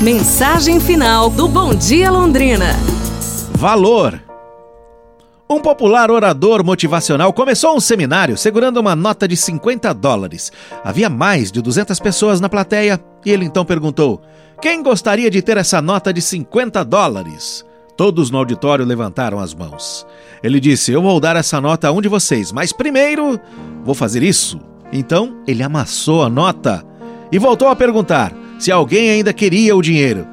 Mensagem final do Bom Dia Londrina. Valor. Um popular orador motivacional começou um seminário segurando uma nota de 50 dólares. Havia mais de 200 pessoas na plateia e ele então perguntou: Quem gostaria de ter essa nota de 50 dólares? Todos no auditório levantaram as mãos. Ele disse: Eu vou dar essa nota a um de vocês, mas primeiro vou fazer isso. Então ele amassou a nota e voltou a perguntar se alguém ainda queria o dinheiro.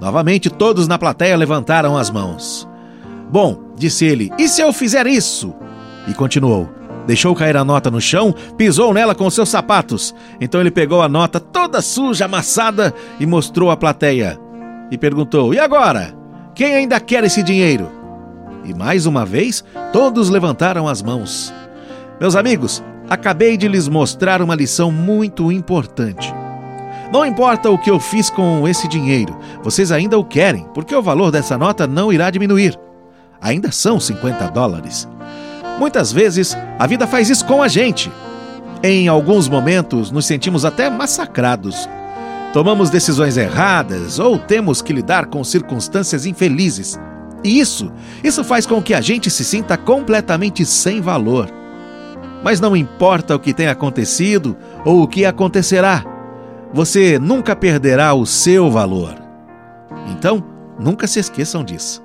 Novamente todos na plateia levantaram as mãos. Bom, disse ele, e se eu fizer isso? E continuou. Deixou cair a nota no chão, pisou nela com seus sapatos. Então ele pegou a nota toda suja, amassada e mostrou à plateia. E perguntou: E agora? Quem ainda quer esse dinheiro? E mais uma vez, todos levantaram as mãos. Meus amigos, acabei de lhes mostrar uma lição muito importante. Não importa o que eu fiz com esse dinheiro, vocês ainda o querem, porque o valor dessa nota não irá diminuir. Ainda são 50 dólares. Muitas vezes a vida faz isso com a gente. Em alguns momentos nos sentimos até massacrados tomamos decisões erradas ou temos que lidar com circunstâncias infelizes. E isso, isso faz com que a gente se sinta completamente sem valor. Mas não importa o que tenha acontecido ou o que acontecerá, você nunca perderá o seu valor. Então, nunca se esqueçam disso.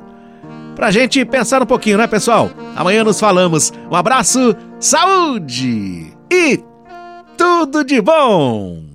Pra gente pensar um pouquinho, né, pessoal? Amanhã nos falamos. Um abraço, saúde e tudo de bom!